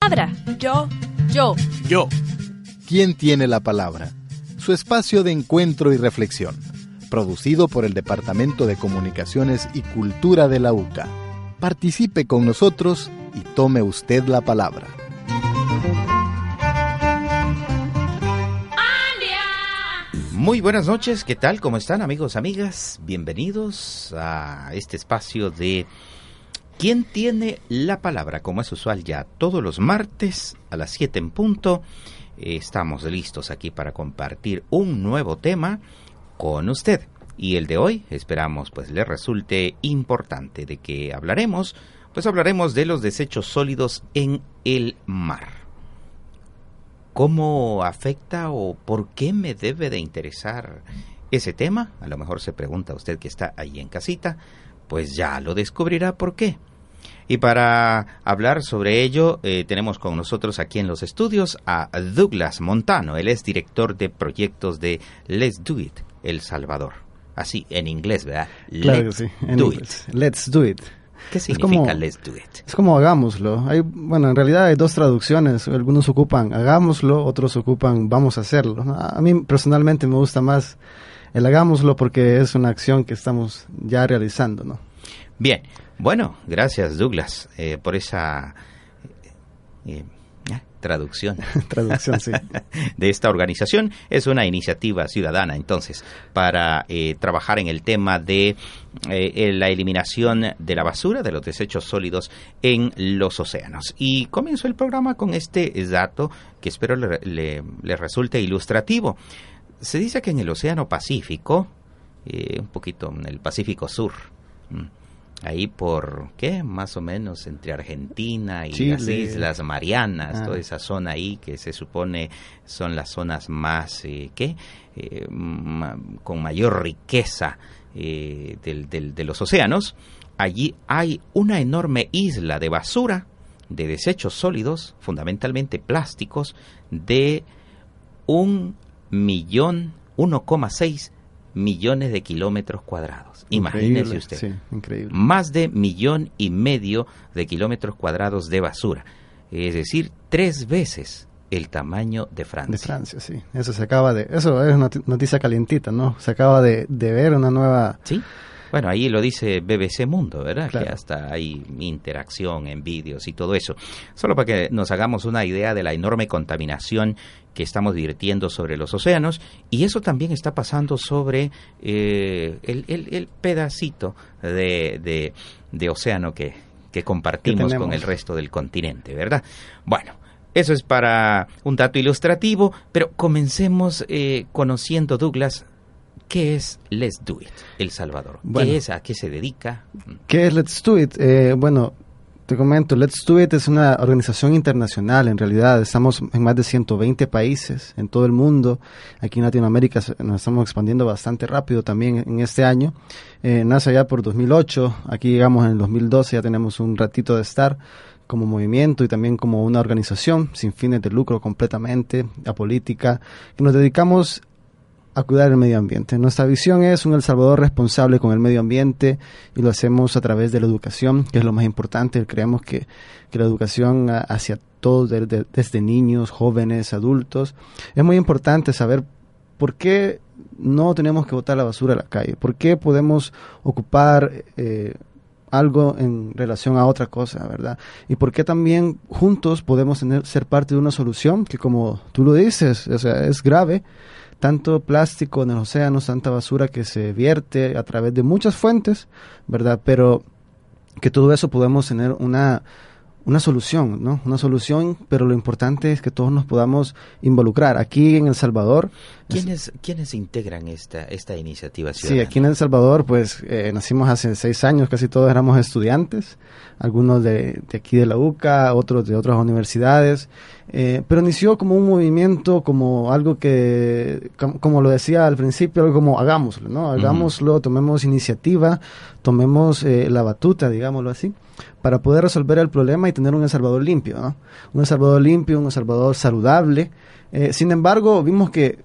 Palabra. Yo. Yo. Yo. ¿Quién tiene la palabra? Su espacio de encuentro y reflexión. Producido por el Departamento de Comunicaciones y Cultura de la UCA. Participe con nosotros y tome usted la palabra. Muy buenas noches, ¿qué tal? ¿Cómo están amigos, amigas? Bienvenidos a este espacio de ¿Quién tiene la palabra? Como es usual ya todos los martes a las 7 en punto, eh, estamos listos aquí para compartir un nuevo tema con usted. Y el de hoy esperamos pues le resulte importante de que hablaremos, pues hablaremos de los desechos sólidos en el mar. ¿Cómo afecta o por qué me debe de interesar ese tema? A lo mejor se pregunta usted que está ahí en casita, pues ya lo descubrirá por qué. Y para hablar sobre ello, eh, tenemos con nosotros aquí en los estudios a Douglas Montano. Él es director de proyectos de Let's Do It, El Salvador. Así, en inglés, ¿verdad? Claro que sí, en do inglés. Let's do it. ¿Qué significa como- Let's Do It? Es como hagámoslo. Hay, bueno, en realidad hay dos traducciones. Algunos ocupan hagámoslo, otros ocupan vamos a hacerlo. A mí personalmente me gusta más el hagámoslo porque es una acción que estamos ya realizando, ¿no? Bien, bueno, gracias Douglas eh, por esa eh, eh, traducción. Traducción, sí. de esta organización. Es una iniciativa ciudadana, entonces, para eh, trabajar en el tema de eh, la eliminación de la basura, de los desechos sólidos en los océanos. Y comienzo el programa con este dato que espero le, le- le resulte ilustrativo. Se dice que en el Océano Pacífico, eh, un poquito en el Pacífico Sur, mm, ahí por, ¿qué? Más o menos entre Argentina y las. Islas Marianas, Ah. toda esa zona ahí que se supone son las zonas más, eh, ¿qué? Eh, ma- con mayor riqueza eh, del- del- de los océanos. Allí hay una enorme isla de basura, de desechos sólidos, fundamentalmente plásticos, de un millón, 1,6 millones de kilómetros cuadrados. Imagínese Increíble, usted. Sí, increíble. Más de millón y medio de kilómetros cuadrados de basura. Es decir, tres veces el tamaño de Francia. De Francia, sí. Eso se acaba de... Eso es noti- noticia calientita, ¿no? Se acaba de, de ver una nueva... Sí. Bueno, ahí lo dice BBC Mundo, ¿verdad? Que hasta hay interacción en vídeos y todo eso. Solo para que nos hagamos una idea de la enorme contaminación que estamos virtiendo sobre los océanos y eso también está pasando sobre eh, el, el- el pedacito de, de- de océano que, que compartimos con el resto del continente, ¿verdad? Bueno. Eso es para un dato ilustrativo, pero comencemos eh, conociendo, Douglas, ¿Qué es Let's Do It, El Salvador? Bueno. ¿Qué es? ¿A qué se dedica? ¿Qué es Let's Do It? Eh, bueno, te comento, Let's Do It es una organización internacional, en realidad estamos en más de 120 países en todo el mundo. Aquí en Latinoamérica nos estamos expandiendo bastante rápido también en este año. Eh, nace ya por 2008, aquí llegamos en el 2012, ya tenemos un ratito de estar como movimiento y también como una organización sin fines de lucro completamente, apolítica, que nos dedicamos a cuidar el medio ambiente. Nuestra visión es un El Salvador responsable con el medio ambiente y lo hacemos a través de la educación, que es lo más importante. Creemos que, que la educación hacia todos, de- de- desde niños, jóvenes, adultos, es muy importante saber por qué no tenemos que botar la basura a la calle, por qué podemos ocupar eh, algo en relación a otra cosa, ¿verdad? Y por qué también juntos podemos tener, ser parte de una solución que, como tú lo dices, o sea, es grave, tanto plástico en el océano, tanta basura que se vierte a través de muchas fuentes, ¿verdad? Pero que todo eso podemos tener una, una solución, ¿no? Una solución, pero lo importante es que todos nos podamos involucrar. Aquí en El Salvador... ¿Quiénes, ¿quiénes integran esta, esta iniciativa ciudadana? Sí, aquí en El Salvador, pues eh, nacimos hace seis años, casi todos éramos estudiantes, algunos de, de aquí de la UCA, otros de otras universidades, eh, pero inició como un movimiento, como algo que, como, lo decía al principio, algo como hagámoslo, ¿no? Hagámoslo, tomemos iniciativa, tomemos eh, la batuta, digámoslo así para poder resolver el problema y tener un El Salvador limpio. Un El Salvador limpio, un El Salvador saludable. Eh, sin embargo, vimos que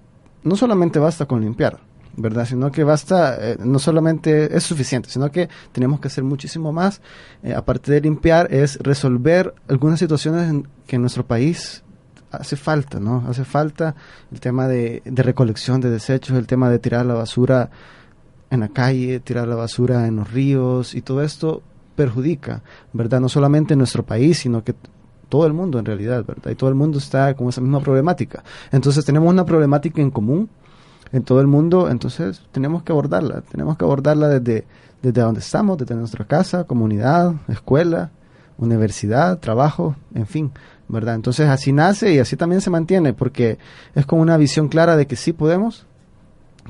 no solamente basta con limpiar, ¿verdad? Sino que basta, eh, no solamente es suficiente, sino que tenemos que hacer muchísimo más. Eh, aparte de limpiar, es resolver algunas situaciones que en nuestro país hace falta, ¿no? Hace falta el tema de, de recolección de desechos, el tema de tirar la basura en la calle, tirar la basura en los ríos y todo esto perjudica, ¿verdad? No solamente en nuestro país, sino que todo el mundo en realidad, ¿verdad? Y todo el mundo está con esa misma problemática. Entonces tenemos una problemática en común en todo el mundo, entonces tenemos que abordarla, tenemos que abordarla desde, desde donde estamos, desde nuestra casa, comunidad, escuela, universidad, trabajo, en fin, ¿verdad? Entonces así nace y así también se mantiene, porque es con una visión clara de que sí podemos,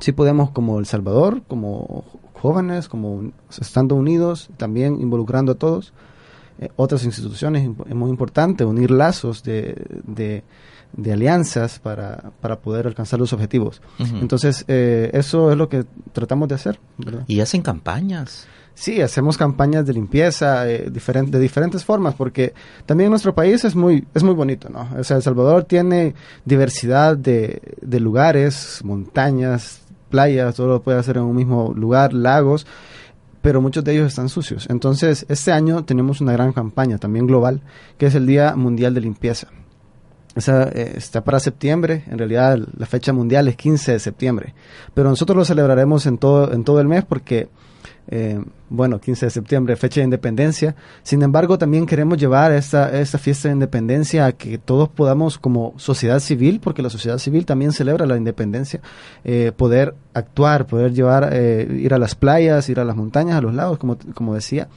sí podemos como El Salvador, como jóvenes, como estando unidos, también involucrando a todos. Eh, otras instituciones, es muy importante unir lazos de, de, alianzas para, para, poder alcanzar los objetivos. Entonces, eh, eso es lo que tratamos de hacer. ¿Y hacen campañas? Sí, hacemos campañas de limpieza eh, de diferentes formas, porque también nuestro país es muy, es muy bonito, ¿no? O sea, El Salvador tiene diversidad de, de lugares, montañas, playas, todo lo puede hacer en un mismo lugar, lagos, pero muchos de ellos están sucios. Entonces, este año tenemos una gran campaña también global, que es el Día Mundial de Limpieza. Esa, eh, está para septiembre, en realidad la fecha mundial es 15 de septiembre, pero nosotros lo celebraremos en todo, en todo el mes porque eh, bueno, 15 de septiembre, fecha de independencia. Sin embargo, también queremos llevar esta, esta fiesta de independencia a que todos podamos, como sociedad civil, porque la sociedad civil también celebra la independencia, eh, poder actuar, poder llevar, eh, ir a las playas, ir a las montañas, a los lagos, como, como decía,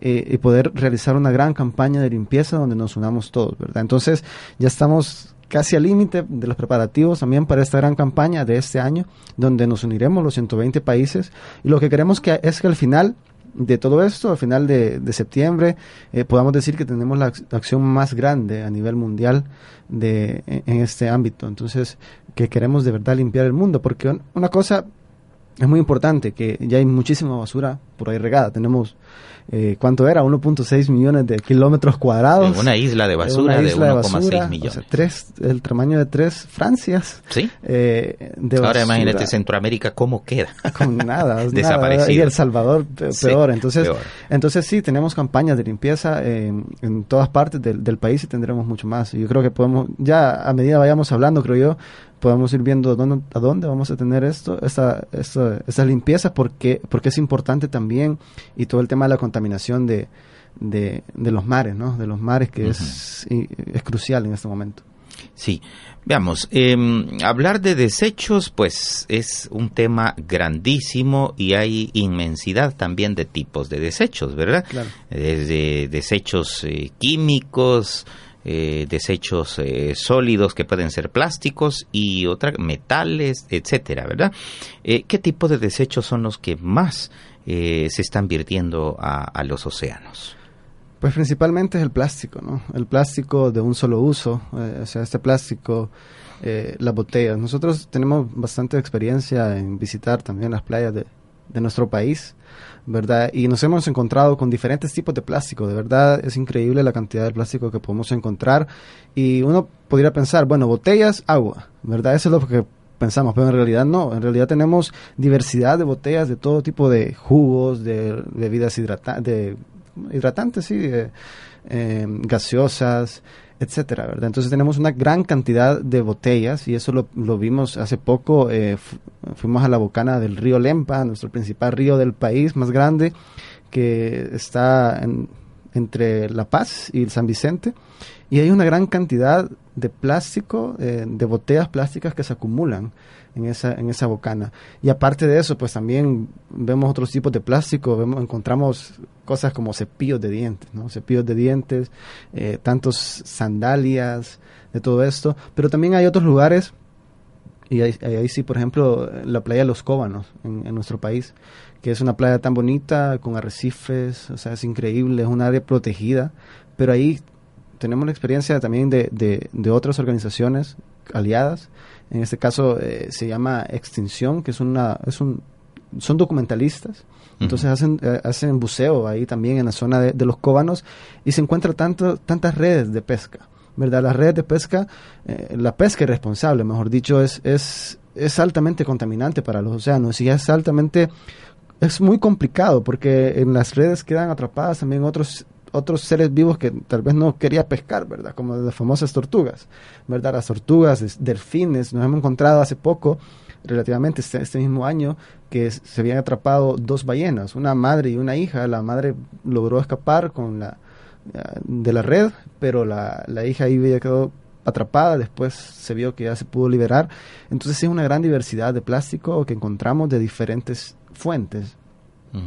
y poder realizar una gran campaña de limpieza donde nos unamos todos, ¿verdad? Entonces, ya estamos casi al límite de los preparativos también para esta gran campaña de este año, donde nos uniremos los 120 países. Y lo que queremos que es que al final de todo esto, al final de, septiembre, eh, podamos decir que tenemos la, acción más grande a nivel mundial de, en, este ámbito. Entonces, que queremos de verdad limpiar el mundo, porque una cosa es muy importante, que ya hay muchísima basura por ahí regada. Tenemos eh, ¿cuánto era? 1.6 millones de kilómetros cuadrados. una isla de basura de 1,6 millones. tres, el tamaño de tres Francias. Sí. Eh, Ahora imagínate Centroamérica cómo queda. Con nada. Desaparecido. Y El Salvador peor. entonces, entonces sí, tenemos campañas de limpieza en, en todas partes del, del país y tendremos mucho más. Yo creo que podemos, ya a medida vayamos hablando, creo yo, podemos ir viendo dónde, a dónde vamos a tener esto, esta, esta, esta limpieza, porque, porque es importante también, y todo el tema de la contaminación de, de, los mares, ¿no? De los mares, que es, es crucial en este momento. Sí, veamos, em, hablar de desechos, pues es un tema grandísimo y hay inmensidad también de tipos de desechos, ¿verdad? Desde desechos eh, químicos, eh, desechos eh, sólidos que pueden ser plásticos y otras metales, etcétera, ¿verdad? Eh, ¿Qué tipo de desechos son los que más se están virtiendo a, los océanos? Pues principalmente es el plástico, ¿no? El plástico de un solo uso, o sea, este plástico, las botellas. Nosotros tenemos bastante experiencia en visitar también las playas de nuestro país ¿verdad? Y nos hemos encontrado con diferentes tipos de plástico, de verdad es increíble la cantidad de plástico que podemos encontrar y uno podría pensar, bueno, botellas, agua, ¿verdad? Eso es lo que pensamos, pero en realidad no, en realidad tenemos diversidad de botellas de todo tipo de jugos, de bebidas de hidratantes, sí, eh, gaseosas, etcétera, ¿verdad? Entonces tenemos una gran cantidad de botellas y eso lo, vimos hace poco, eh, fuimos a la bocana del río Lempa, nuestro principal río del país más grande, que está entre La Paz y San Vicente, y hay una gran cantidad de plástico, eh, de botellas plásticas que se acumulan en esa, en esa bocana. Y aparte de eso, pues también vemos otros tipos de plástico, vemos, encontramos cosas como cepillos de dientes, ¿no? Cepillos de dientes, eh, tantos sandalias, de todo esto, pero también hay otros lugares, y ahí, sí, por ejemplo, la playa Los Cóbanos, en, nuestro país, que es una playa tan bonita, con arrecifes, o sea, es increíble, es un área protegida, pero ahí tenemos la experiencia también de, de, otras organizaciones aliadas. En este caso eh, se llama Extinción, que es una, es un, son documentalistas. Entonces hacen, eh, hacen buceo ahí también en la zona de, los cóbanos y se encuentran tanto, tantas redes de pesca. ¿verdad? Las redes de pesca, eh, la pesca irresponsable, mejor dicho, es, es, es altamente contaminante para los océanos y es altamente, es muy complicado porque en las redes quedan atrapadas también otros otros seres vivos que tal vez no quería pescar, ¿verdad? Como las famosas tortugas, ¿verdad? Las tortugas, delfines, nos hemos encontrado hace poco, relativamente este, este, mismo año, que se habían atrapado dos ballenas, una madre y una hija. La madre logró escapar con la de la red, pero la, la hija ahí había quedado atrapada, después se vio que ya se pudo liberar. Entonces es una gran diversidad de plástico que encontramos de diferentes fuentes,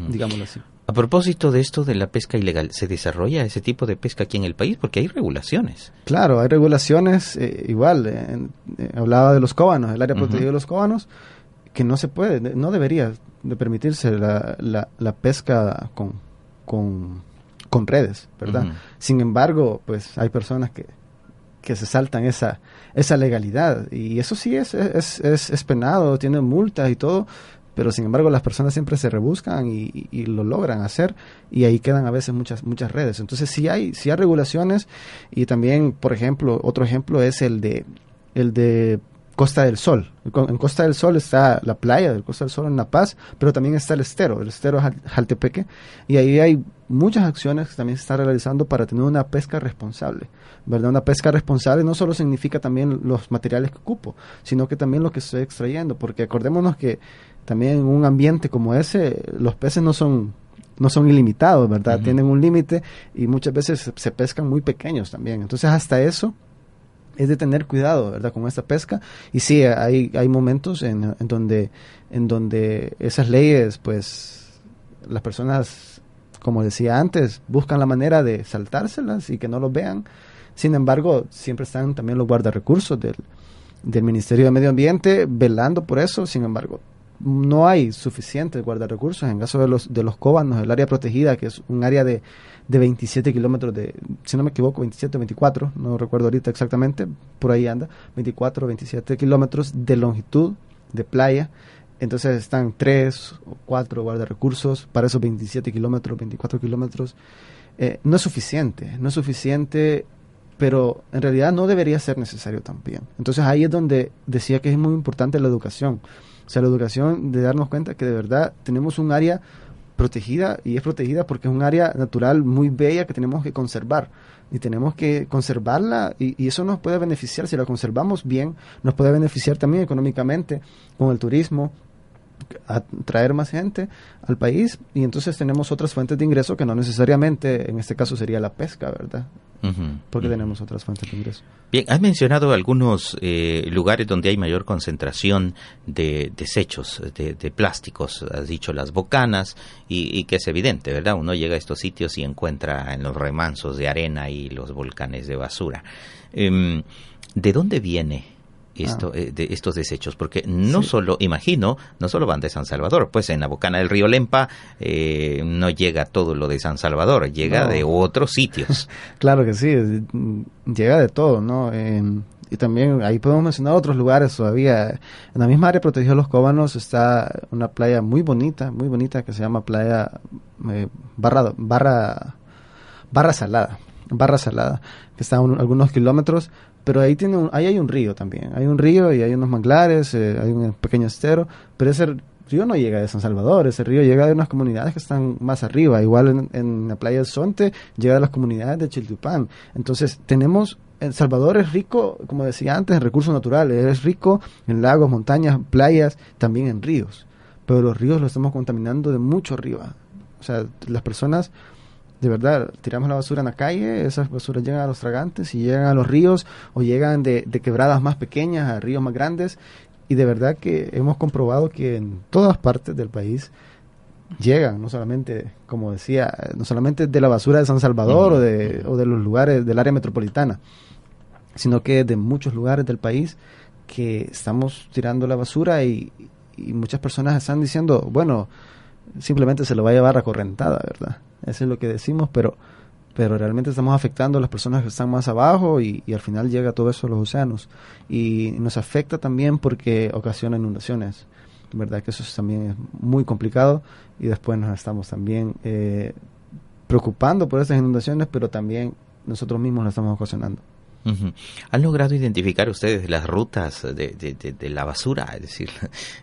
digámoslo así. A propósito de esto de la pesca ilegal, ¿se desarrolla ese tipo de pesca aquí en el país? Porque hay regulaciones. Claro, hay regulaciones, eh, igual, eh, hablaba de los cóbanos, el área protegida de los cóbanos, que no se puede, no debería de permitirse la, la, pesca con, con, con, redes, ¿verdad? Sin embargo, pues hay personas que, que se saltan esa, esa legalidad y eso sí es, es, es, es penado, tiene multas y todo, pero sin embargo las personas siempre se rebuscan y, lo logran hacer y ahí quedan a veces muchas muchas redes entonces sí hay sí hay regulaciones y también por ejemplo otro ejemplo es el de el de Costa del Sol. En Costa del Sol está la playa del Costa del Sol en La Paz, pero también está el estero, el estero Jaltepeque, y ahí hay muchas acciones que también se están realizando para tener una pesca responsable. ¿verdad? Una pesca responsable no solo significa también los materiales que ocupo, sino que también lo que estoy extrayendo, porque acordémonos que también en un ambiente como ese, los peces no son no son ilimitados, ¿verdad? Tienen un límite y muchas veces se, pescan muy pequeños también. Entonces, hasta eso es de tener cuidado, ¿verdad? Con esta pesca. Y sí, hay, hay momentos en, en, donde, en donde esas leyes, pues, las personas, como decía antes, buscan la manera de saltárselas y que no los vean. Sin embargo, siempre están también los guardarrecursos del, del Ministerio de Medio Ambiente velando por eso. Sin embargo, no hay suficientes guardarrecursos. En caso de los, de los cóbanos, el área protegida, que es un área de, de 27 kilómetros de, si no me equivoco, 27 o 24, no recuerdo ahorita exactamente, por ahí anda, 24 o 27 kilómetros de longitud de playa. Entonces están tres o cuatro guardarrecursos para esos 27 kilómetros, 24 kilómetros. Eh, no es suficiente, no es suficiente, pero en realidad no debería ser necesario también. Entonces ahí es donde decía que es muy importante la educación o sea, la educación de darnos cuenta que de verdad tenemos un área protegida y es protegida porque es un área natural muy bella que tenemos que conservar. Y tenemos que conservarla y, eso nos puede beneficiar. Si la conservamos bien nos puede beneficiar también económicamente con el turismo atraer más gente al país y entonces tenemos otras fuentes de ingreso que no necesariamente en este caso sería la pesca verdad porque tenemos otras fuentes de ingreso. Bien, has mencionado algunos eh, lugares donde hay mayor concentración de desechos, de, plásticos, has dicho las bocanas, y, que es evidente, ¿verdad? Uno llega a estos sitios y encuentra en los remansos de arena y los volcanes de basura. Em, ¿De dónde viene esto, ah. eh, de estos desechos, porque no solo, imagino, no solo van de San Salvador, pues en la bocana del río Lempa eh, no llega todo lo de San Salvador, llega de otros sitios. claro que sí, llega de todo, ¿no? y también ahí podemos mencionar otros lugares todavía. En la misma área protegida de los Cóbanos está una playa muy bonita, muy bonita que se llama playa eh, barra, barra, barra Salada. Barra Salada, que está a algunos kilómetros, pero ahí tiene ahí hay un río también. Hay un río y hay unos manglares, eh, hay un pequeño estero, pero ese río no llega de San Salvador, ese río llega de unas comunidades que están más arriba. Igual en, la playa del Sonte llega de las comunidades de Chiltupán. Entonces tenemos El Salvador es rico, como decía antes, en recursos naturales, es rico en lagos, montañas, playas, también en ríos. Pero los ríos los estamos contaminando de mucho arriba. O sea, las personas de verdad, tiramos la basura en la calle, esas basuras llegan a los tragantes y llegan a los ríos o llegan de, de quebradas más pequeñas a ríos más grandes. Y de verdad que hemos comprobado que en todas partes del país llegan, no solamente, como decía, no solamente de la basura de San Salvador o, de, o de los lugares del área metropolitana, sino que de muchos lugares del país que estamos tirando la basura y, y muchas personas están diciendo, bueno, simplemente se lo va a llevar a correntada, ¿verdad? Eso es lo que decimos, pero, pero realmente estamos afectando a las personas que están más abajo y, y al final llega todo eso a los océanos. Y nos afecta también porque ocasiona inundaciones, ¿verdad? Que eso es también es muy complicado y después nos estamos también eh, preocupando por esas inundaciones, pero también nosotros mismos las estamos ocasionando. ¿Han logrado identificar ustedes las rutas de, de- de- de la basura? Es decir,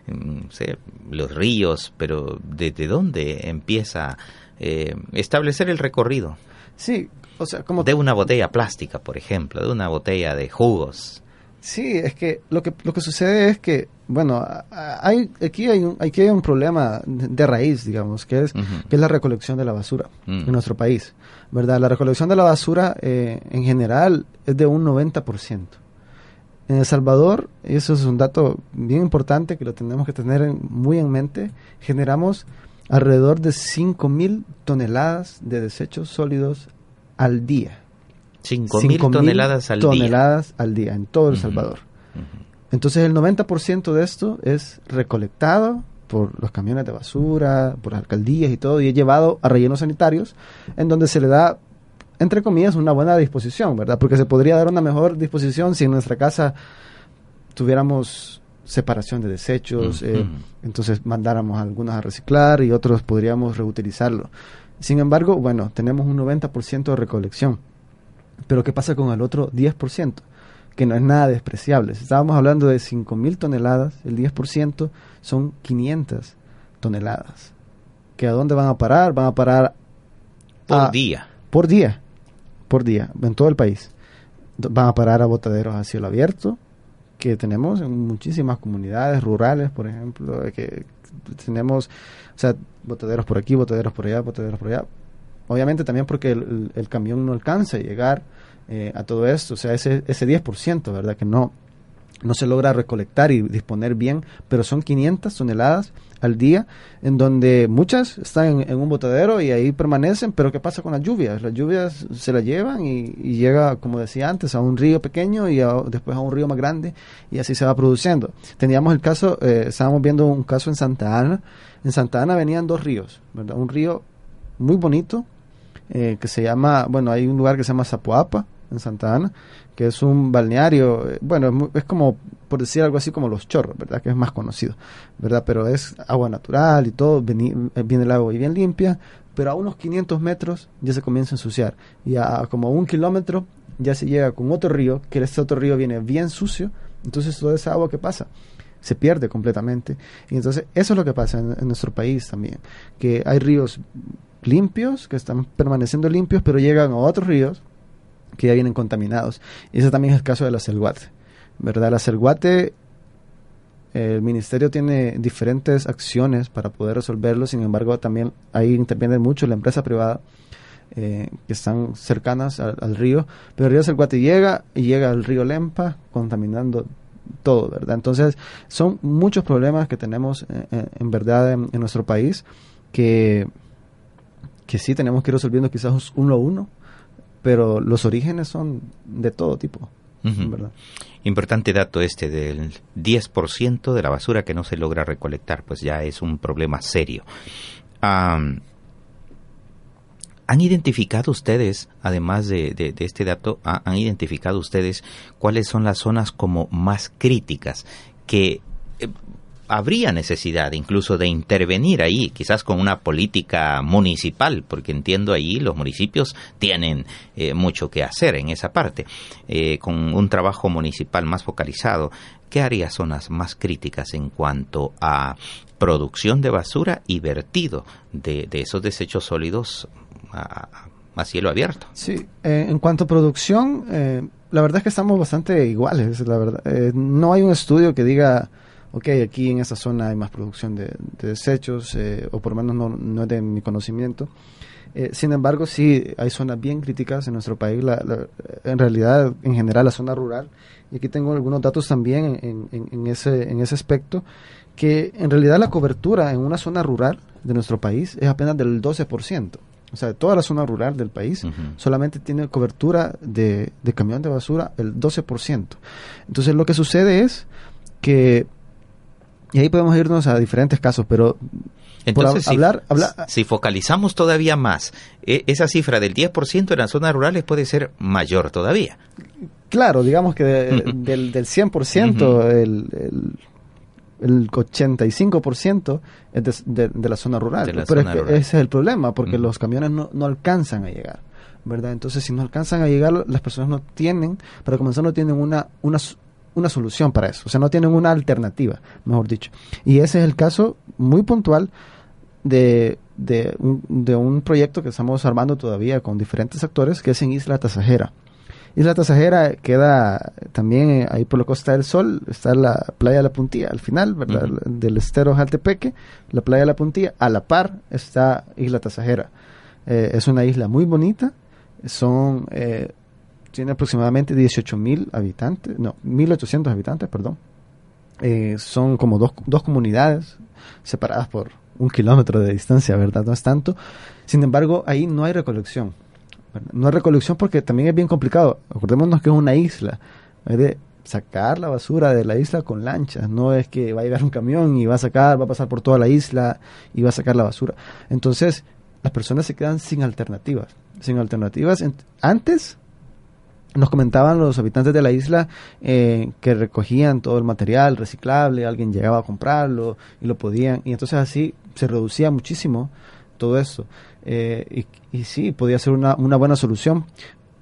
no sé, los ríos, pero ¿desde dónde empieza eh, establecer el recorrido? Sí, o sea, como De una botella plástica, por ejemplo, de una botella de jugos. Sí, es que lo que lo que sucede es que bueno, hay aquí hay un aquí hay un problema de raíz, digamos, que es que es la recolección de la basura Mm. en nuestro país, ¿verdad? La recolección de la basura eh, en general es de un 90%. En El Salvador, y eso es un dato bien importante que lo tenemos que tener en- muy en mente, generamos alrededor de 5.000 toneladas de desechos sólidos al día. 5.000 5.000 toneladas al día. toneladas al día en todo El. Salvador. Entonces el 90% de esto es recolectado por los camiones de basura, por las alcaldías y todo, y es llevado a rellenos sanitarios, en donde se le da, entre comillas, una buena disposición, ¿verdad? Porque se podría dar una mejor disposición si en nuestra casa tuviéramos separación de desechos, eh, entonces mandáramos algunos a reciclar y otros podríamos reutilizarlo. Sin embargo, bueno, tenemos un 90% de recolección. Pero ¿qué pasa con el otro 10%? Que no es nada despreciable. Si estábamos hablando de 5.000 toneladas, el 10% son 500 toneladas. ¿Que a dónde van a parar? Van a parar Por a- día. por día, por día, en todo el país. Van a parar a botaderos a cielo abierto, que tenemos en muchísimas comunidades rurales, por ejemplo, que tenemos, o sea, botaderos por aquí, botaderos por allá, botaderos por allá. Obviamente también porque el camión no alcanza a llegar eh, a todo esto, o sea, ese, ese 10%, ¿verdad? Que no, no se logra recolectar y disponer bien, pero son 500 toneladas al día, en donde muchas están en, un botadero y ahí permanecen, pero ¿qué pasa con las lluvias? Las lluvias se las llevan y, llega, como decía antes, a un río pequeño y después a un río más grande y así se va produciendo. Teníamos el caso, eh, estábamos viendo un caso en Santa Ana, en Santa Ana venían dos ríos, ¿verdad? Un río muy bonito, eh, que se llama, bueno, hay un lugar que se llama Zapoapa, en Santa Ana, que es un balneario, eh, bueno, es, como, por decir algo así como Los Chorros, ¿verdad? Que es más conocido, ¿verdad? Pero es agua natural y todo, eh, viene el agua y bien limpia, pero a unos 500 metros ya se comienza a ensuciar, y a como un kilómetro ya se llega con otro río, que este otro río viene bien sucio, entonces toda esa agua que pasa se pierde completamente. Y entonces eso es lo que pasa en nuestro país también, que hay ríos limpios, que están permaneciendo limpios, pero llegan a otros ríos que ya vienen contaminados. Y ese también es el caso de la Celguate, ¿verdad? La Celguate, el ministerio tiene diferentes acciones para poder resolverlo, sin embargo también ahí interviene mucho la empresa privada eh, que están cercanas al, río, pero el río Celguate llega y llega al río Lempa contaminando todo, ¿verdad? Entonces son muchos problemas que tenemos eh, eh, en verdad en, en nuestro país que, que sí tenemos que ir resolviendo quizás uno a uno, pero los orígenes son de todo tipo. ¿verdad? Importante dato este del 10% de la basura que no se logra recolectar, pues ya es un problema serio. ¿Han identificado ustedes, además de, de- de este dato, ha- han identificado ustedes cuáles son las zonas como más críticas que habría necesidad incluso de intervenir ahí, quizás con una política municipal, porque entiendo ahí los municipios tienen eh, mucho que hacer en esa parte, eh, con un trabajo municipal más focalizado. ¿Qué haría zonas más críticas en cuanto a producción de basura y vertido de, de esos desechos sólidos a, cielo abierto? Sí, eh, en cuanto a producción, eh, la verdad es que estamos bastante iguales, la verdad. Eh, no hay un estudio que diga, ok, aquí en esta zona hay más producción de, de desechos, eh, o por lo menos no, no es de mi conocimiento. Eh, sin embargo, sí, hay zonas bien críticas en nuestro país, en realidad, en general, la zona rural. Y aquí tengo algunos datos también en, ese, en ese aspecto, que en realidad la cobertura en una zona rural de nuestro país es apenas del 12%. O sea, toda la zona rural del país solamente tiene cobertura de, de camión de basura el 12%. Entonces, lo que sucede es que y ahí podemos irnos a diferentes casos, pero entonces, hablar, si, focalizamos todavía más, e, esa cifra del 10% en las zonas rurales puede ser mayor todavía. Claro, digamos que del, del 100%, el, el, 85% es de, de, la zona rural. Pero ese es el problema, porque los camiones no, no alcanzan a llegar. ¿verdad? Entonces, si no alcanzan a llegar, las personas no tienen, para comenzar, no tienen una, una, una solución para eso, o sea, no tienen una alternativa, mejor dicho. Y ese es el caso muy puntual de, de, un, de un proyecto que estamos armando todavía con diferentes actores, que es en Isla Tasajera. Isla Tasajera queda también ahí por la Costa del Sol, está la playa de la Puntilla, al final, ¿verdad? Del estero Jaltepeque, la playa de la Puntilla, a la par está Isla Tasajera. Eh, es una isla muy bonita, son eh, tiene aproximadamente 18 mil habitantes, no, 1800 habitantes, perdón. Eh, son como dos, dos comunidades separadas por un kilómetro de distancia, ¿verdad? No es tanto. Sin embargo, ahí no hay recolección. No hay recolección porque también es bien complicado. Acordémonos que es una isla. Hay de sacar la basura de la isla con lanchas. No es que va a llegar un camión y va a sacar, va a pasar por toda la isla y va a sacar la basura. Entonces, las personas se quedan sin alternativas. Sin alternativas. Antes nos comentaban los habitantes de la isla eh, que recogían todo el material reciclable, alguien llegaba a comprarlo y lo podían, y entonces así se reducía muchísimo todo eso. Eh, y, sí, podía ser una, una, buena solución,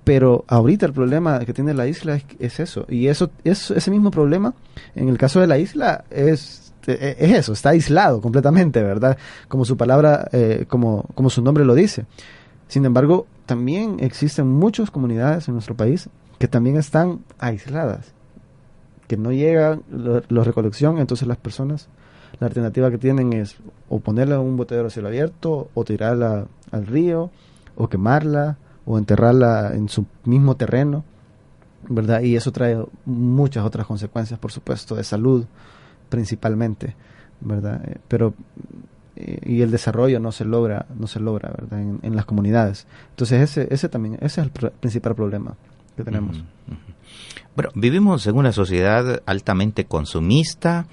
pero ahorita el problema que tiene la isla es, eso, y eso, es, ese mismo problema, en el caso de la isla, es, e, es eso, está aislado completamente, ¿verdad? Como su palabra, eh, como, como su nombre lo dice. Sin embargo, también existen muchas comunidades en nuestro país que también están aisladas, que no llegan la recolección, entonces las personas, la alternativa que tienen es o ponerla en un botellero a cielo abierto, o tirarla al río, o quemarla, o enterrarla en su mismo terreno, ¿verdad? Y eso trae muchas otras consecuencias, por supuesto, de salud principalmente, ¿verdad? Eh, pero y el desarrollo no se logra no se logra verdad en, las comunidades. Entonces ese ese también ese es el principal problema que tenemos. Bueno vivimos en una sociedad altamente consumista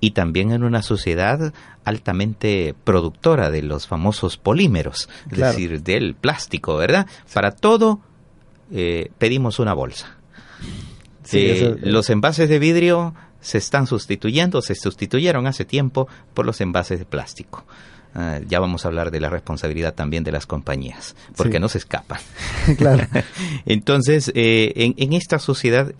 y también en una sociedad altamente productora de los famosos polímeros es decir del plástico verdad para todo eh, pedimos una bolsa. Eh, los envases de vidrio se están sustituyendo, se sustituyeron hace tiempo por los envases de plástico. Ah, ya vamos a hablar de la responsabilidad también de las compañías, porque no se escapan. claro. Entonces, eh, en, esta sociedad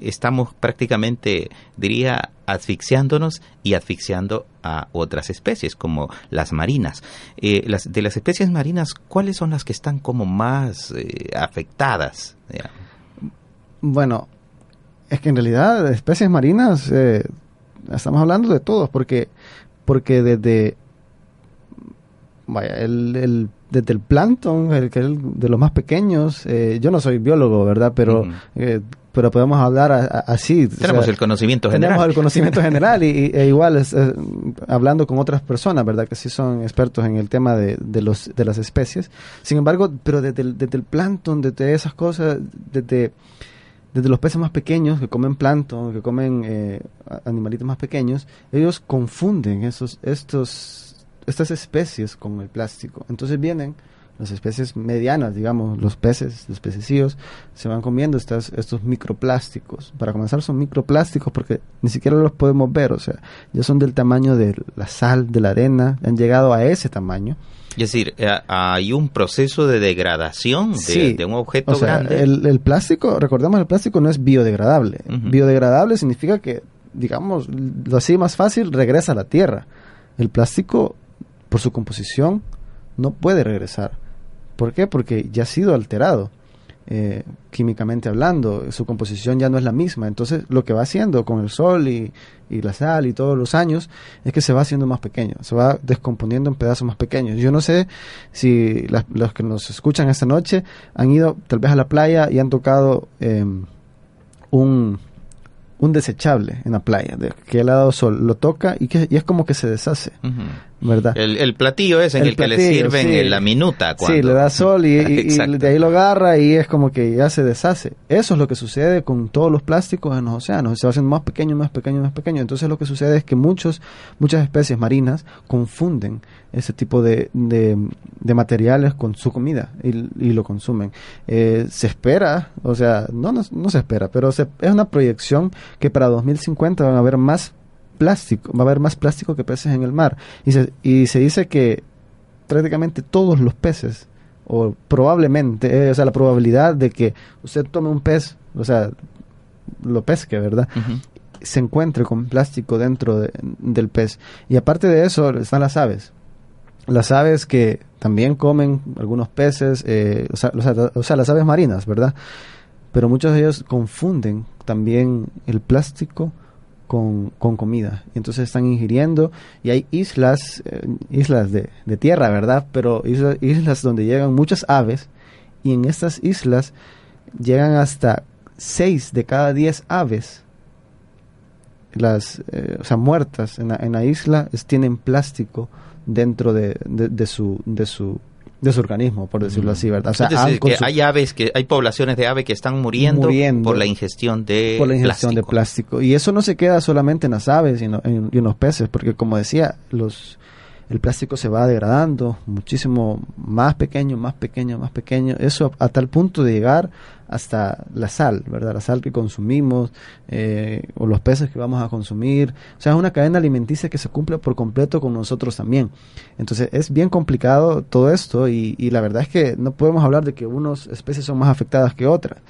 estamos prácticamente, diría, asfixiándonos y asfixiando a otras especies, como las marinas. Eh, las, de las especies marinas, ¿cuáles son las que están como más eh, afectadas? Bueno, es que en realidad especies marinas eh, estamos hablando de todos porque porque desde vaya el, el desde el plancton el que es de los más pequeños eh, yo no soy biólogo verdad pero eh, pero podemos hablar así tenemos el conocimiento general. tenemos el conocimiento general y, e igual hablando con otras personas verdad que sí son expertos en el tema de, de los de las especies. Sin embargo pero desde el, desde el plancton desde esas cosas desde desde los peces más pequeños que comen plancton, que comen eh, animalitos más pequeños, ellos confunden esos, estos, estas especies con el plástico. Entonces vienen las especies medianas, digamos, los peces, los pececillos, se van comiendo estas, estos microplásticos. Para comenzar son microplásticos porque ni siquiera los podemos ver, o sea, ya son del tamaño de la sal, de la arena, han llegado a ese tamaño. Es decir, eh, hay un proceso de degradación de, un objeto grande. El, plástico, recordemos, el plástico no es biodegradable. Biodegradable significa que, digamos, lo así más fácil, regresa a la tierra. El plástico, por su composición, no puede regresar. ¿Por qué? Porque ya ha sido alterado. Eh, químicamente hablando, su composición ya no es la misma. Entonces, lo que va haciendo con el sol y, la sal y todos los años es que se va haciendo más pequeño, se va descomponiendo en pedazos más pequeños. Yo no sé si los que nos escuchan esta noche han ido tal vez a la playa y han tocado em, un, un desechable en la playa, de que ha dado sol, lo toca y, que, y es como que se deshace. ¿Verdad? El, platillo es en el, que le sirven en la minuta. Cuando... Sí, le da sol y, de ahí lo agarra y es como que ya se deshace. Eso es lo que sucede con todos los plásticos en los océanos. Se va haciendo más pequeño, más pequeño, más pequeño. Entonces lo que sucede es que muchos, muchas especies marinas confunden ese tipo de, de, materiales con su comida y, lo consumen. Eh, se espera, o sea, no, no, se espera, pero es una proyección que para 2050 van a haber más plástico, va a haber más plástico que peces en el mar. Y se, y se dice que prácticamente todos los peces, o probablemente, eh, o sea, la probabilidad de que usted tome un pez, o sea, lo pesque, ¿verdad? Se encuentre con plástico dentro del pez. Y aparte de eso, están las aves. Las aves que también comen algunos peces, eh, o, sea, o sea, las aves marinas, ¿verdad? Pero muchos de ellos confunden también el plástico con, comida. Y entonces están ingiriendo y hay islas, eh, islas de, tierra, ¿verdad? Pero islas, islas donde llegan muchas aves y en estas islas llegan hasta 6 de cada 10 aves las eh, o sea, muertas en la, en la isla tienen plástico dentro de, de, su de su de su organismo, por decirlo así, ¿verdad? O sea, que hay aves, que hay poblaciones de aves que están muriendo, por la ingestión de por la ingestión de plástico. Y eso no se queda solamente en las aves en, y en los peces, porque como decía, los el plástico se va degradando muchísimo más pequeño, más pequeño, más pequeño, eso a, tal punto de llegar hasta la sal, ¿verdad? La sal que consumimos eh, o los peces que vamos a consumir. O sea, es una cadena alimenticia que se cumple por completo con nosotros también. Entonces es bien complicado todo esto y, y la verdad es que no podemos hablar de que unas especies son más afectadas que otras.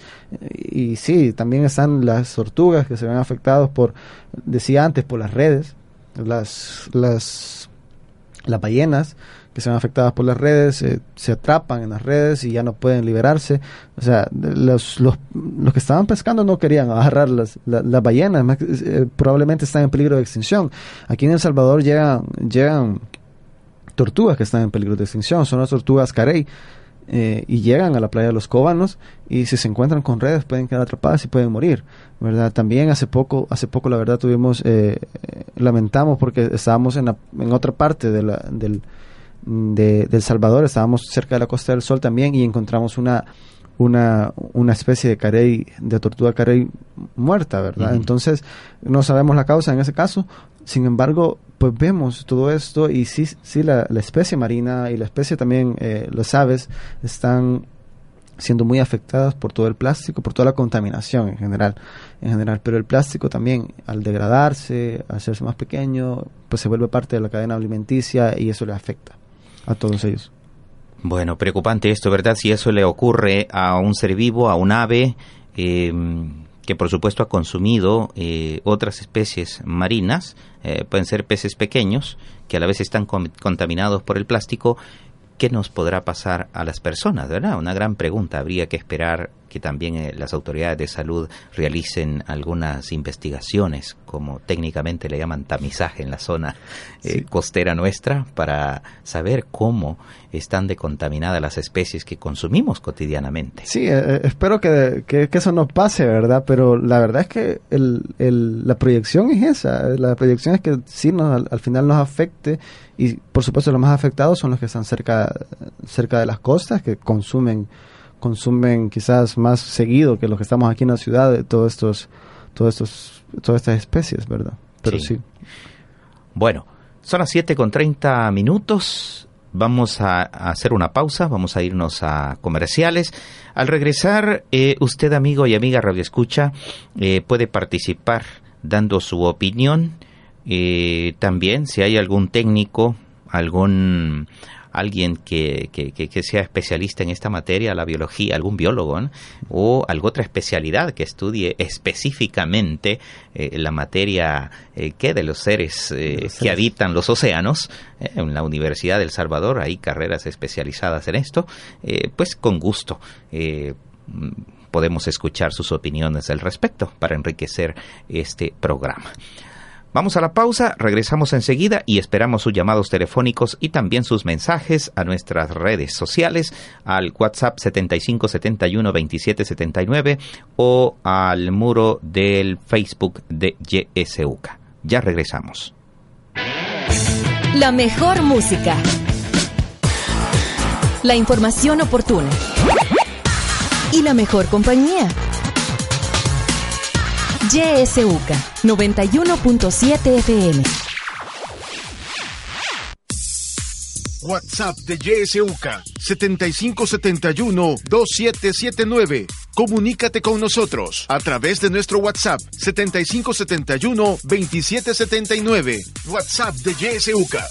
Y, sí, también están las tortugas que se ven afectadas por, decía antes, por las redes. Las, las las ballenas que se afectadas por las redes se atrapan en las redes y ya no pueden liberarse. O sea, los, los, los que estaban pescando no querían agarrar las, las, ballenas, eh, probablemente están en peligro de extinción. Aquí en El Salvador llegan, llegan tortugas que están en peligro de extinción, son las tortugas carey. Eh, y llegan a la playa de los Cóbanos y si se encuentran con redes pueden quedar atrapadas y pueden morir, ¿verdad? También hace poco, hace poco la verdad tuvimos, eh, lamentamos porque estábamos en, en otra parte de la, del, de, El Salvador, estábamos cerca de la Costa del Sol también y encontramos una, una, una especie de carey, de tortuga carey muerta, ¿verdad? Entonces, no sabemos la causa en ese caso, sin embargo, pues vemos todo esto y sí, sí la, especie marina y la especie también, eh, las aves, están siendo muy afectadas por todo el plástico, por toda la contaminación en general, en general. Pero el plástico también, al degradarse, al hacerse más pequeño, pues se vuelve parte de la cadena alimenticia y eso le afecta a todos ellos. Bueno, preocupante esto, ¿verdad? Si eso le ocurre a un ser vivo, a un ave, eh, que por supuesto ha consumido eh, otras especies marinas, eh, pueden ser peces pequeños, que a la vez están contaminados por el plástico, ¿qué nos podrá pasar a las personas? ¿verdad? Una gran pregunta. Habría que esperar que también eh, las autoridades de salud realicen algunas investigaciones, como técnicamente le llaman tamizaje en la zona eh, costera nuestra, para saber cómo están decontaminadas las especies que consumimos cotidianamente. Sí, eh, espero que, eso no pase, ¿verdad? Pero la verdad es que el, la proyección es esa, la proyección es que sí nos, al, final nos afecte y por supuesto los más afectados son los que están cerca, cerca de las costas, que consumen consumen quizás más seguido que los que estamos aquí en la ciudad de todos estos, todos estos, todas estas especies, ¿verdad? Pero sí. Bueno, son las 7 con 30 minutos. Vamos a, hacer una pausa, vamos a irnos a comerciales. Al regresar, eh, usted, amigo y amiga Radio Escucha, eh, puede participar dando su opinión. Eh, también, si hay algún técnico, algún alguien que, que, sea especialista en esta materia, la biología, algún biólogo, o alguna otra especialidad que estudie específicamente eh, la materia eh, que de los seres eh, que habitan los océanos. en la Universidad del Salvador hay carreras especializadas en esto, pues con gusto podemos escuchar sus opiniones al respecto para enriquecer este programa. Vamos a la pausa, regresamos enseguida y esperamos sus llamados telefónicos y también sus mensajes a nuestras redes sociales, al WhatsApp 75712779 o al muro del Facebook de YSUK. Ya regresamos. La mejor música. La información oportuna. Y la mejor compañía. YSUCA 91.7 FM. WhatsApp de YSUCA 7571-2779. Comunícate con nosotros a través de nuestro WhatsApp 7571-2779. WhatsApp de YSUCA.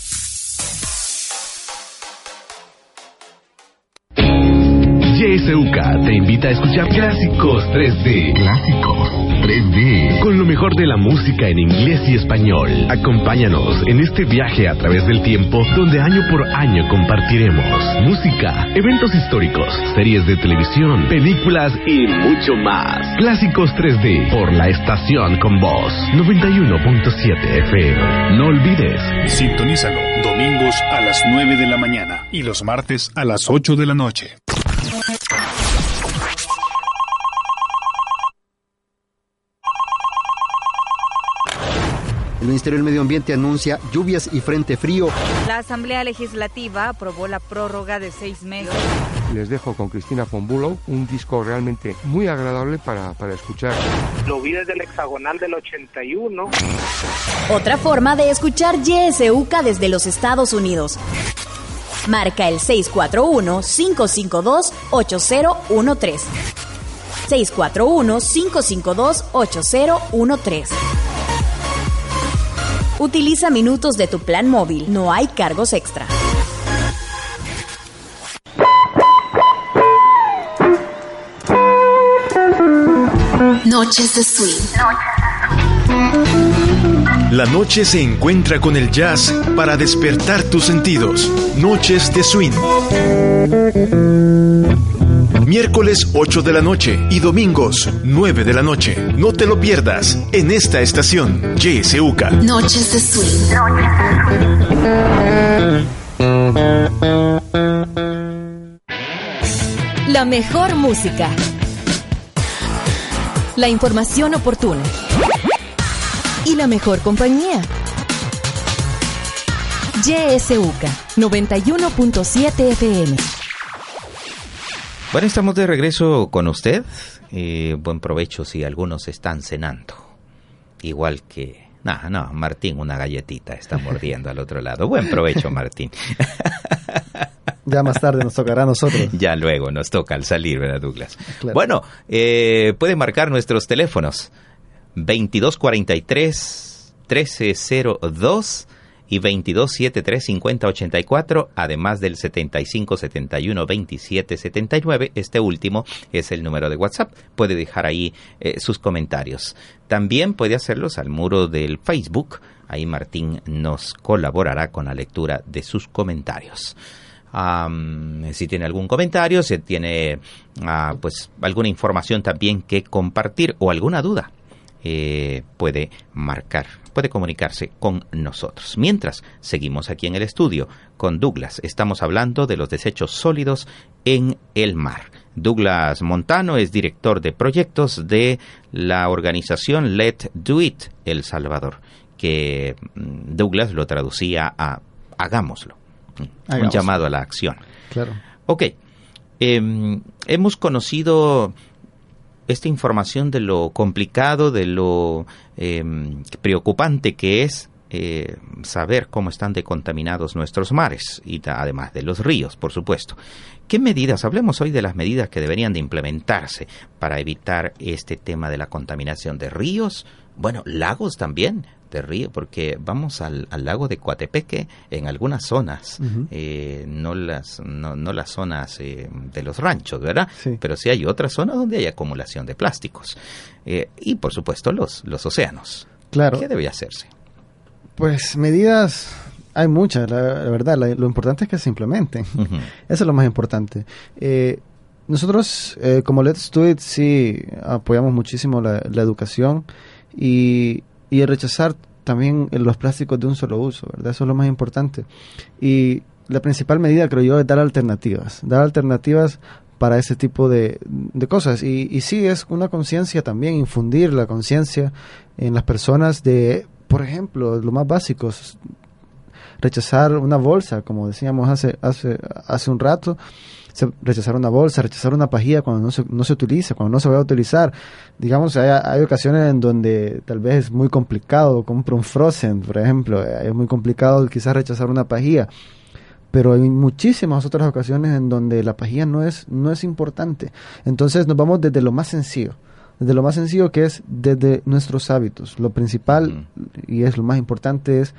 YSUK te invita a escuchar clásicos 3D. Clásicos 3D. Con lo mejor de la música en inglés y español. Acompáñanos en este viaje a través del tiempo donde año por año compartiremos música, eventos históricos, series de televisión, películas y mucho más. Clásicos 3D por la estación con voz 91.7 FM. No olvides. Sintonízalo domingos a las 9 de la mañana y los martes a las 8 de la noche. El Ministerio del Medio Ambiente anuncia lluvias y frente frío. La Asamblea Legislativa aprobó la prórroga de seis meses. Les dejo con Cristina Fombulo, un disco realmente muy agradable para, para escuchar. Lo vi desde el hexagonal del 81. Otra forma de escuchar YSUK desde los Estados Unidos. Marca el 641-552-8013. 641-552-8013. Utiliza minutos de tu plan móvil. No hay cargos extra. Noches de swing. La noche se encuentra con el jazz para despertar tus sentidos. Noches de swing. Miércoles 8 de la noche y domingos 9 de la noche. No te lo pierdas en esta estación YSUK. Noches de swing. La mejor música. La información oportuna. Y la mejor compañía. YSUK 91.7 FM. Bueno, estamos de regreso con usted. Eh, buen provecho si algunos están cenando. Igual que... No, no, Martín, una galletita está mordiendo al otro lado. Buen provecho, Martín. Ya más tarde nos tocará a nosotros. ya luego nos toca al salir, ¿verdad, Douglas? Claro. Bueno, eh, puede marcar nuestros teléfonos 2243 1302 y 2273-5084, además del 7571-2779. Este último es el número de WhatsApp. Puede dejar ahí eh, sus comentarios. También puede hacerlos al muro del Facebook. Ahí Martín nos colaborará con la lectura de sus comentarios. Si tiene algún comentario, si tiene uh, pues alguna información también que compartir o alguna duda, eh, puede marcar, puede comunicarse con nosotros. Mientras seguimos aquí en el estudio con Douglas, estamos hablando de los desechos sólidos en el mar. Douglas Montano es director de proyectos de la organización Let Do It El Salvador, que Douglas lo traducía a hagámoslo, un llamado a la acción. Claro. Ok, eh, hemos conocido esta información de lo complicado, de lo eh, preocupante que es eh, saber cómo están decontaminados nuestros mares y además de los ríos, por supuesto. ¿Qué medidas? Hablemos hoy de las medidas que deberían de implementarse para evitar este tema de la contaminación de ríos, bueno, lagos también de río, porque vamos al, al lago de Coatepeque en algunas zonas, uh -huh. eh, no, las, no, no las zonas eh, de los ranchos, ¿verdad? Sí. Pero sí hay otras zonas donde hay acumulación de plásticos. Eh, y por supuesto los, los océanos. Claro. ¿Qué debe hacerse? Pues medidas hay muchas, la, la verdad. La, lo importante es que se implementen. Uh -huh. Eso es lo más importante. Eh, nosotros eh, como Let's Do It sí apoyamos muchísimo la, educación y, y rechazar también los plásticos de un solo uso, ¿verdad? Eso es lo más importante. Y la principal medida, creo yo, es dar alternativas. Dar alternativas para ese tipo de, de cosas. Y, y sí, es una conciencia también, infundir la conciencia en las personas de, por ejemplo, lo más básico, rechazar una bolsa, como decíamos hace, hace, hace un rato, rechazar una bolsa, rechazar una pajilla cuando no se, no se utiliza, cuando no se va a utilizar. Digamos, hay, hay ocasiones en donde tal vez es muy complicado, compro un frozen, por ejemplo, eh, es muy complicado quizás rechazar una pajilla pero hay muchísimas otras ocasiones en donde la pajilla no es, no es importante. Entonces nos vamos desde lo más sencillo, desde lo más sencillo que es desde nuestros hábitos. Lo principal y es lo más importante es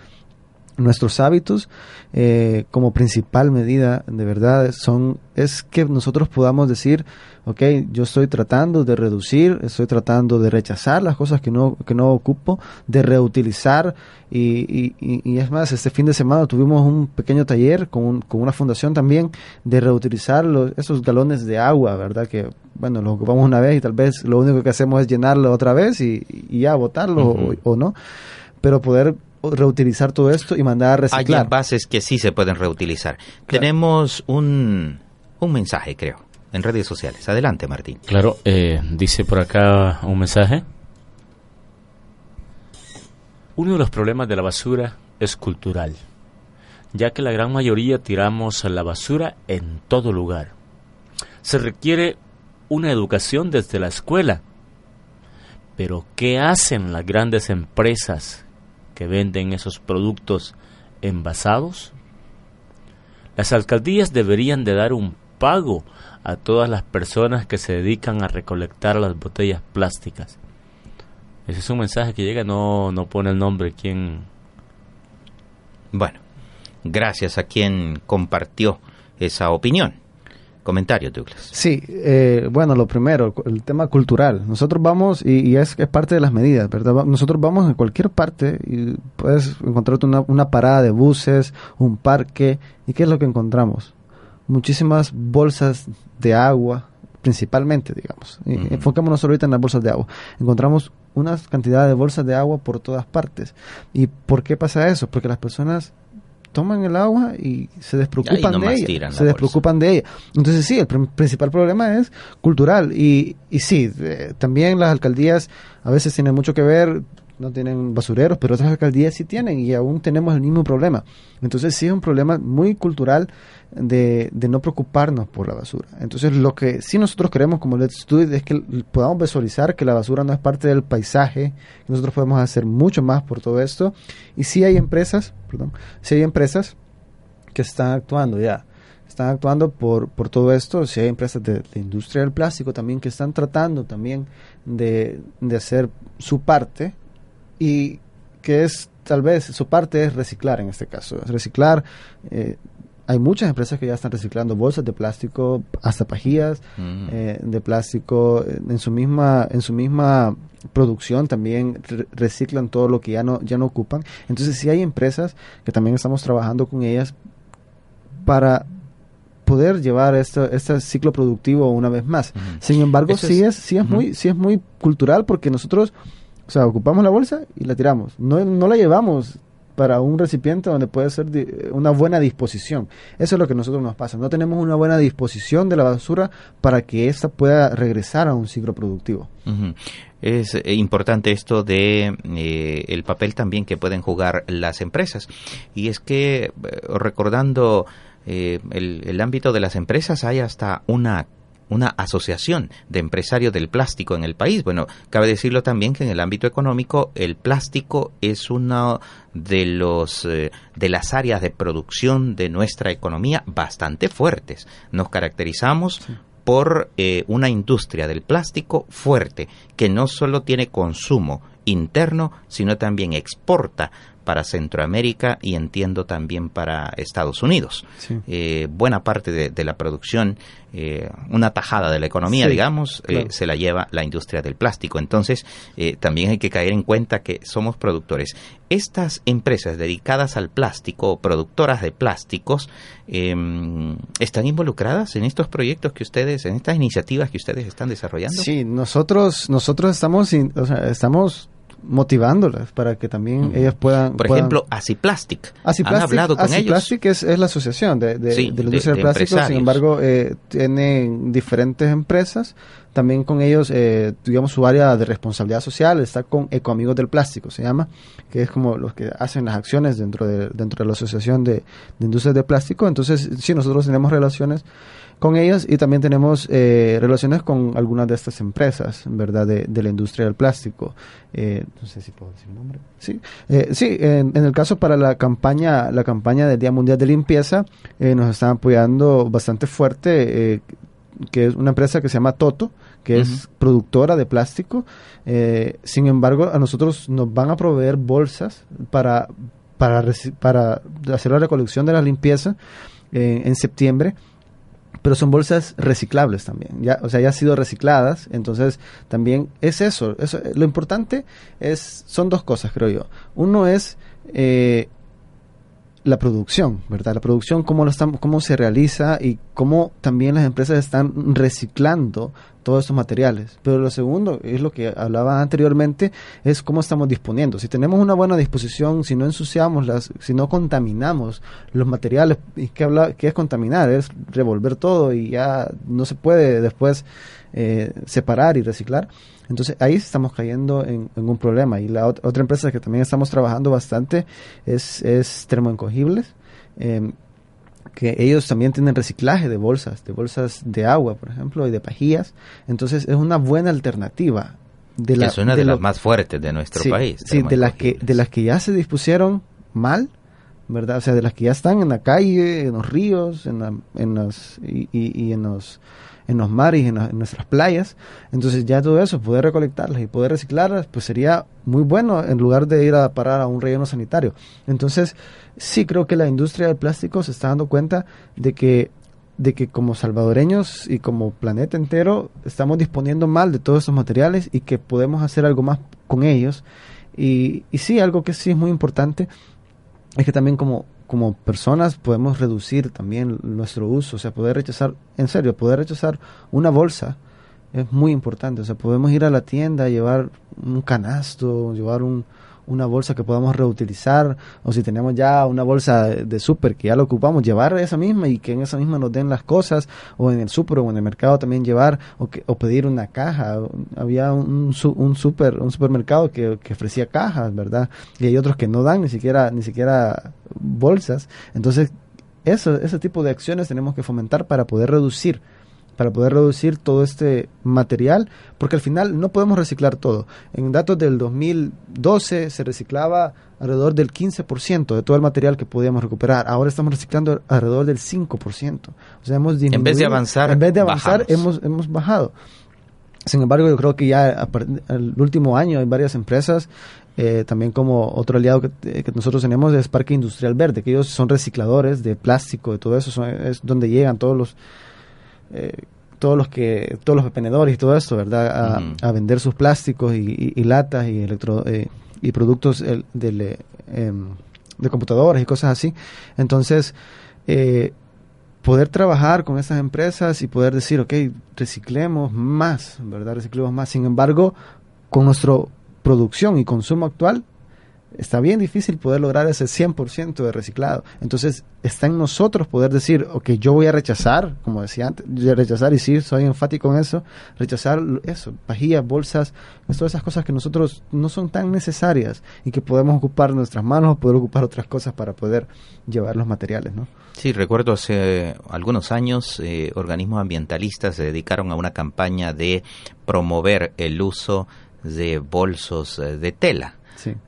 nuestros hábitos eh, como principal medida de verdad son es que nosotros podamos decir ok yo estoy tratando de reducir estoy tratando de rechazar las cosas que no que no ocupo de reutilizar y, y, es más este fin de semana tuvimos un pequeño taller con, con una fundación también de reutilizar los, esos galones de agua verdad que bueno lo ocupamos una vez y tal vez lo único que hacemos es llenarlo otra vez y, ya botarlo o, o no pero poder reutilizar todo esto y mandar a reciclar. Hay bases que sí se pueden reutilizar. Tenemos un, un mensaje, creo, en redes sociales. Adelante, Martín. Claro, eh, dice por acá un mensaje. Uno de los problemas de la basura es cultural, ya que la gran mayoría tiramos la basura en todo lugar. Se requiere una educación desde la escuela. Pero ¿qué hacen las grandes empresas que venden esos productos envasados? Las alcaldías deberían de dar un pago a todas las personas que se dedican a recolectar las botellas plásticas. Ese es un mensaje que llega, no, no pone el nombre, quién... Bueno, gracias a quien compartió esa opinión. Comentario, Douglas. Sí, eh, bueno, lo primero, el tema cultural. Nosotros vamos, y, es, es, parte de las medidas, ¿verdad? Nosotros vamos en cualquier parte y puedes encontrarte una, una parada de buses, un parque, ¿y qué es lo que encontramos? Muchísimas bolsas de agua, principalmente, digamos. Enfocémonos ahorita en las bolsas de agua. Encontramos una cantidad de bolsas de agua por todas partes. ¿Y por qué pasa eso? Porque las personas toman el agua y se despreocupan de ella. Se despreocupan de ella. Entonces sí, el principal problema es cultural. Y, y sí, también las alcaldías a veces tienen mucho que ver no tienen basureros, pero otras alcaldías sí tienen y aún tenemos el mismo problema. Entonces sí es un problema muy cultural de, no preocuparnos por la basura. Entonces lo que sí nosotros queremos como Let's Do es que podamos visualizar que la basura no es parte del paisaje, que nosotros podemos hacer mucho más por todo esto. Y sí hay empresas, perdón, sí hay empresas que están actuando ya están actuando por, por todo esto, si hay empresas de, industria del plástico también que están tratando también de hacer su parte y que es tal vez su parte es reciclar en este caso, reciclar. Eh, hay muchas empresas que ya están reciclando bolsas de plástico, hasta pajillas mm. eh, de plástico en su misma en su misma producción también reciclan todo lo que ya no ya no ocupan. Entonces sí hay empresas que también estamos trabajando con ellas para poder llevar este, este ciclo productivo una vez más. Sin embargo, sí es, sí es muy sí es muy cultural porque nosotros o sea, ocupamos la bolsa y la tiramos. No, no la llevamos para un recipiente donde puede ser una buena disposición. Eso es lo que a nosotros nos pasa. No tenemos una buena disposición de la basura para que ésta pueda regresar a un ciclo productivo. Es eh, importante esto de eh, el papel también que pueden jugar las empresas. Y es que, eh, recordando el, el ámbito de las empresas, hay hasta una una asociación de empresarios del plástico en el país. Bueno, cabe decirlo también que en el ámbito económico el plástico es una de los eh, de las áreas de producción de nuestra economía bastante fuertes. Nos caracterizamos por eh, una industria del plástico fuerte que no solo tiene consumo interno, sino también exporta para Centroamérica y entiendo también para Estados Unidos. Eh, buena parte de, la producción, eh, una tajada de la economía, digamos, eh, se la lleva la industria del plástico. Entonces, también hay que caer en cuenta que somos productores. Estas empresas dedicadas al plástico, productoras de plásticos, em, ¿están involucradas en estos proyectos que ustedes, en estas iniciativas que ustedes están desarrollando? Sí, nosotros, nosotros estamos, estamos motivándolas para que también ellas puedan... Por ejemplo, Asiplastic. ¿Han hablado con Asiplastic ellos? Es, es la asociación de, de, la industria del plástico, sin embargo, eh, tienen diferentes empresas. También con ellos, eh, digamos, su área de responsabilidad social está con Ecoamigos del Plástico, se llama, que es como los que hacen las acciones dentro de, dentro de la Asociación de, de Industrias de Plástico. Entonces, sí, nosotros tenemos relaciones con ellas y también tenemos eh, relaciones con algunas de estas empresas, ¿verdad? De, de la industria del plástico. Eh, no sé si puedo decir el nombre. Sí, eh, sí en, el caso para la campaña, la campaña del Día Mundial de Limpieza, nos están apoyando bastante fuerte, que es una empresa que se llama Toto, que es productora de plástico. sin embargo, a nosotros nos van a proveer bolsas para, para, para hacer la recolección de la limpieza en septiembre pero son bolsas reciclables también, ya, o sea, ya han sido recicladas, entonces también es eso, eso lo importante es, son dos cosas creo yo, uno es eh, la producción, ¿verdad? La producción, cómo, lo están, cómo se realiza y cómo también las empresas están reciclando todos estos materiales. Pero lo segundo, es lo que hablaba anteriormente, es cómo estamos disponiendo. Si tenemos una buena disposición, si no ensuciamos, las, si no contaminamos los materiales, ¿y qué, habla, qué es contaminar? Es revolver todo y ya no se puede después eh, separar y reciclar. Entonces ahí estamos cayendo en, un problema. Y la otra empresa que también estamos trabajando bastante es, es Termoencogibles. Em, que ellos también tienen reciclaje de bolsas, de bolsas de agua, por ejemplo, y de pajillas. Entonces es una buena alternativa. De la, es una de, las más fuertes de nuestro país. Sí, de las, que, de las que ya se dispusieron mal, ¿verdad? O sea, de las que ya están en la calle, en los ríos, en, en los, y, y, en los en los mares y en, nuestras playas. Entonces ya todo eso, poder recolectarlas y poder reciclarlas, pues sería muy bueno en lugar de ir a parar a un relleno sanitario. Entonces sí creo que la industria del plástico se está dando cuenta de que de que como salvadoreños y como planeta entero estamos disponiendo mal de todos esos materiales y que podemos hacer algo más con ellos. Y, y sí, algo que sí es muy importante es que también como como personas podemos reducir también nuestro uso, o sea, poder rechazar, en serio, poder rechazar una bolsa es muy importante, o sea, podemos ir a la tienda, llevar un canasto, llevar un, una bolsa que podamos reutilizar, o si tenemos ya una bolsa de, súper que ya la ocupamos, llevar esa misma y que en esa misma nos den las cosas, o en el súper o en el mercado también llevar, o, que, o pedir una caja. Había un, un, super, un supermercado que, que ofrecía cajas, ¿verdad? Y hay otros que no dan ni siquiera, ni siquiera bolsas. Entonces, eso, ese tipo de acciones tenemos que fomentar para poder reducir para poder reducir todo este material, porque al final no podemos reciclar todo. En datos del 2012 se reciclaba alrededor del 15% de todo el material que podíamos recuperar. Ahora estamos reciclando alrededor del 5%. O sea, hemos En vez de avanzar, en vez de avanzar hemos, hemos bajado. Sin embargo, yo creo que ya el último año hay varias empresas, eh, también como otro aliado que, eh, que, nosotros tenemos es Parque Industrial Verde, que ellos son recicladores de plástico, de todo eso, es donde llegan todos los eh, todos los que todos los pepenedores y todo esto, ¿verdad? A, vender sus plásticos y, latas y electro eh, y productos de, em, de computadoras y cosas así. Entonces, eh, poder trabajar con esas empresas y poder decir, ok, reciclemos más, ¿verdad? Reciclemos más. Sin embargo, con nuestra producción y consumo actual, está bien difícil poder lograr ese 100% de reciclado. Entonces, está en nosotros poder decir, ok, yo voy a rechazar, como decía antes, rechazar, y sí, soy enfático en eso, rechazar eso, pajillas, bolsas, todas esas cosas que nosotros no son tan necesarias y que podemos ocupar nuestras manos o poder ocupar otras cosas para poder llevar los materiales, ¿no? Sí, recuerdo hace algunos años eh, organismos ambientalistas se dedicaron a una campaña de promover el uso de bolsos eh, de tela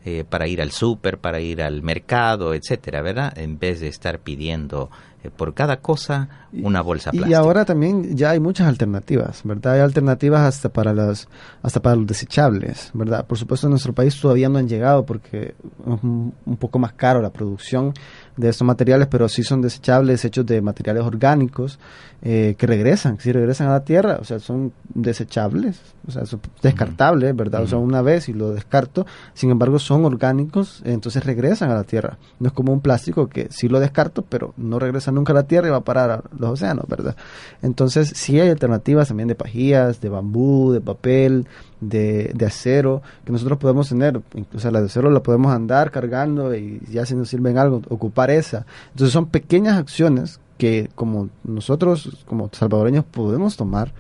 eh, para ir al súper, para ir al mercado, etcétera, ¿verdad? En vez de estar pidiendo eh, por cada cosa una bolsa plástica. Y ahora también ya hay muchas alternativas, ¿verdad? Hay alternativas hasta para las hasta para los desechables, ¿verdad? Por supuesto en nuestro país todavía no han llegado porque es un poco más caro la producción de estos materiales, pero sí son desechables hechos de materiales orgánicos eh, que regresan, si regresan a la tierra, o sea, son desechables, o sea, son descartables, ¿verdad? O sea, una vez y lo descarto, sin embargo son orgánicos, entonces regresan a la tierra. No es como un plástico que sí lo descarto, pero no regresa nunca a la tierra y va a parar a los océanos, ¿verdad? Entonces sí hay alternativas también de pajillas, de bambú, de papel, de, acero que nosotros podemos tener. Incluso la de acero la podemos andar cargando y ya si nos sirven algo, ocupar esa. Entonces son pequeñas acciones que como nosotros, como salvadoreños, podemos tomar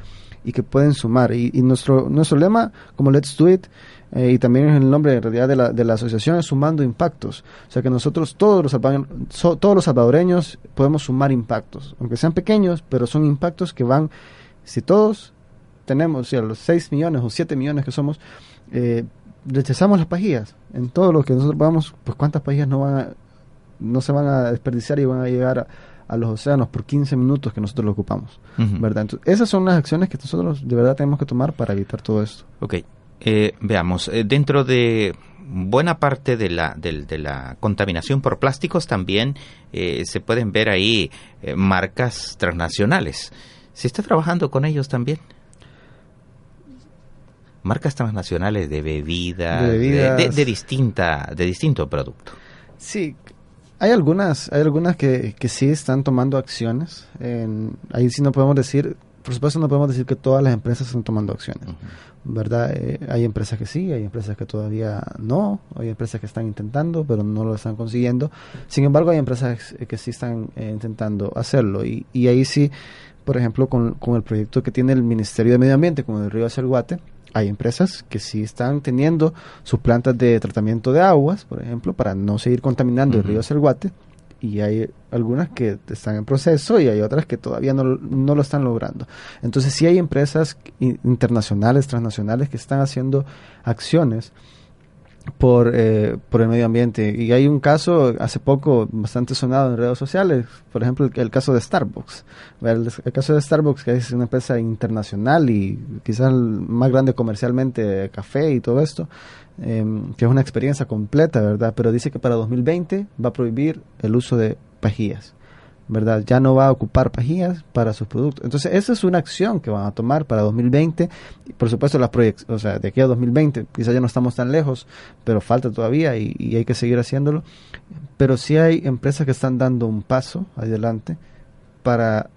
y que pueden sumar. Y, nuestro, nuestro lema, como Let's Do It, eh, y también es el nombre en realidad de la, de la asociación, es sumando impactos. O sea que nosotros, todos los, so, todos los salvadoreños, podemos sumar impactos, aunque sean pequeños, pero son impactos que van, si todos tenemos, o sea, los 6 millones o 7 millones que somos, eh, rechazamos las pajillas. En todo lo que nosotros vamos, pues cuántas pajillas no van a, no se van a desperdiciar y van a llegar a, a los océanos por 15 minutos que nosotros lo ocupamos, uh -huh. ¿verdad? Entonces, esas son las acciones que nosotros de verdad tenemos que tomar para evitar todo esto. Ok, eh, veamos, eh, dentro de buena parte de la, de, de la contaminación por plásticos también eh, se pueden ver ahí marcas transnacionales. ¿Se está trabajando con ellos también? Marcas transnacionales de bebidas, de, bebidas. de, de, de, distinta, de distinto producto. Sí, hay algunas, hay algunas que, que sí están tomando acciones. En, ahí sí no podemos decir, por supuesto no podemos decir que todas las empresas están tomando acciones, uh -huh. ¿verdad? Eh, hay empresas que sí, hay empresas que todavía no, hay empresas que están intentando, pero no lo están consiguiendo. Sin embargo, hay empresas que sí están eh, intentando hacerlo y, y ahí sí, por ejemplo, con, con el proyecto que tiene el Ministerio de Medio Ambiente, con el río Acelguate, hay empresas que sí están teniendo sus plantas de tratamiento de aguas, por ejemplo, para no seguir contaminando uh -huh. el río Selguate, y hay algunas que están en proceso y hay otras que todavía no, no lo están logrando. Entonces sí hay empresas internacionales, transnacionales que están haciendo acciones por, eh, por el medio ambiente. Y hay un caso hace poco bastante sonado en redes sociales, por ejemplo, el, caso de Starbucks. El, caso de Starbucks, que es una empresa internacional y quizás más grande comercialmente café y todo esto, eh, que es una experiencia completa, ¿verdad? Pero dice que para 2020 va a prohibir el uso de pajillas. ¿Verdad? Ya no va a ocupar pajillas para sus productos. Entonces, esa es una acción que van a tomar para 2020. Y por supuesto, las o sea, de aquí a 2020, quizás ya no estamos tan lejos, pero falta todavía y, y, hay que seguir haciéndolo. Pero sí hay empresas que están dando un paso adelante para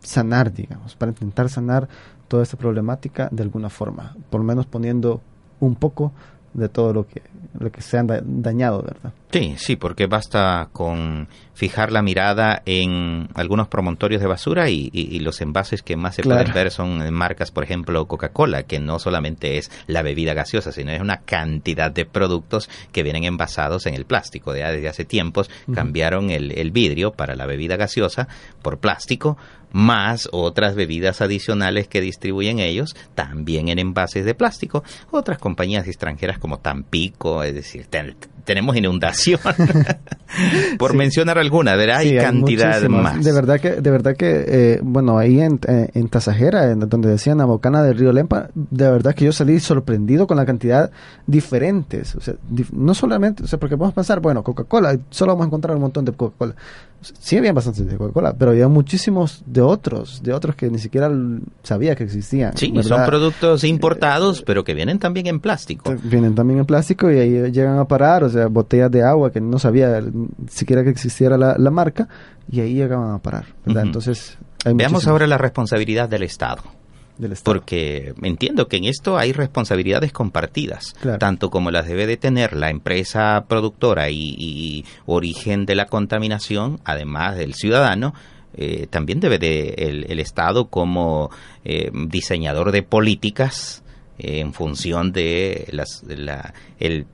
sanar, digamos, para intentar sanar toda esta problemática de alguna forma, por lo menos poniendo un poco de todo lo que lo que se han dañado, ¿verdad? Sí, sí, porque basta con fijar la mirada en algunos promontorios de basura y, y, y los envases que más se claro. pueden ver son marcas, por ejemplo, Coca-Cola, que no solamente es la bebida gaseosa, sino es una cantidad de productos que vienen envasados en el plástico. Ya desde hace tiempos uh -huh. cambiaron el, el vidrio para la bebida gaseosa por plástico, más otras bebidas adicionales que distribuyen ellos, también en envases de plástico. Otras compañías extranjeras como Tampico, es decir, tenemos inundación. Por sí. mencionar alguna, ¿verdad? Hay, sí, hay cantidad más. De verdad que, de verdad que eh, bueno, ahí en, eh, en Tasajera, en donde decían Abocana del Río Lempa, de verdad que yo salí sorprendido con la cantidad diferentes. O sea, dif no solamente, o sea, porque podemos pensar, bueno, Coca-Cola, solo vamos a encontrar un montón de Coca-Cola. Sí había bastantes de Coca-Cola, pero había muchísimos de otros, de otros que ni siquiera sabía que existían. Sí, ¿verdad? son productos importados, pero que vienen también en plástico. Vienen también en plástico y ahí llegan a parar, o sea, botellas de agua que no sabía siquiera que existiera la, la marca y ahí llegaban a parar, ¿verdad? Uh -huh. Entonces, veamos ahora la responsabilidad del Estado. Porque entiendo que en esto hay responsabilidades compartidas, claro. tanto como las debe de tener la empresa productora y, y origen de la contaminación, además del ciudadano, eh, también debe de el, el Estado como eh, diseñador de políticas eh, en función de, las, de la, el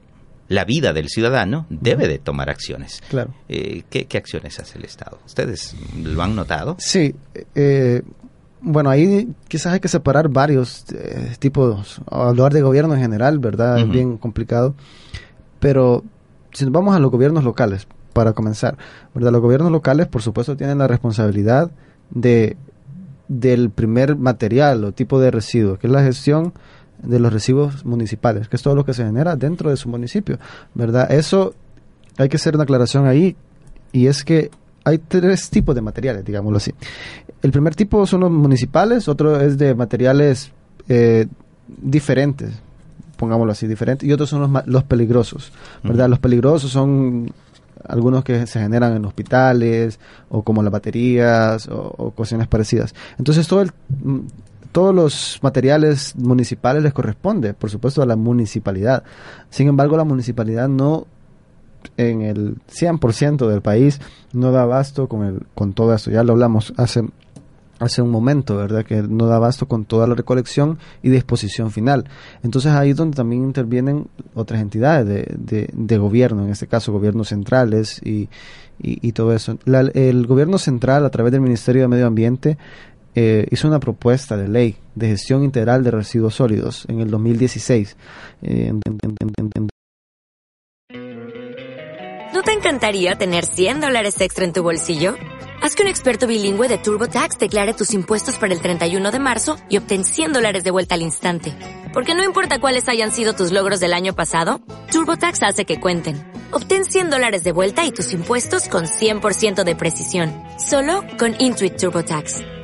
la vida del ciudadano debe de tomar acciones. Claro. Eh, ¿qué, ¿qué, acciones hace el Estado? ¿Ustedes lo han notado? Sí. Eh, bueno, ahí quizás hay que separar varios eh, tipos, hablar de gobierno en general, ¿verdad? Uh -huh. Es bien complicado. Pero si nos vamos a los gobiernos locales, para comenzar, ¿verdad? Los gobiernos locales, por supuesto, tienen la responsabilidad de del primer material o tipo de residuo, que es la gestión de los residuos municipales, que es todo lo que se genera dentro de su municipio, ¿verdad? Eso hay que hacer una aclaración ahí y es que hay tres tipos de materiales, digámoslo así. El primer tipo son los municipales, otro es de materiales eh, diferentes, pongámoslo así, diferentes, y otros son los, los peligrosos, ¿verdad? Los peligrosos son algunos que se generan en hospitales o como las baterías o, o cuestiones parecidas. Entonces todo el, todos los materiales municipales les corresponde, por supuesto, a la municipalidad. Sin embargo, la municipalidad no en el 100% del país no da abasto con el con todo esto. Ya lo hablamos hace hace un momento, ¿verdad? Que no da abasto con toda la recolección y disposición final. Entonces ahí es donde también intervienen otras entidades de, de, gobierno, en este caso gobiernos centrales y, y, todo eso. el gobierno central, a través del Ministerio de Medio Ambiente, eh, hizo una propuesta de ley de gestión integral de residuos sólidos en el 2016. Eh, ¿No te encantaría tener 100 dólares extra en tu bolsillo? Haz que un experto bilingüe de TurboTax declare tus impuestos para el 31 de marzo y obtén 100 dólares de vuelta al instante. Porque no importa cuáles hayan sido tus logros del año pasado, TurboTax hace que cuenten. Obtén 100 dólares de vuelta y tus impuestos con 100% de precisión. Solo con Intuit TurboTax.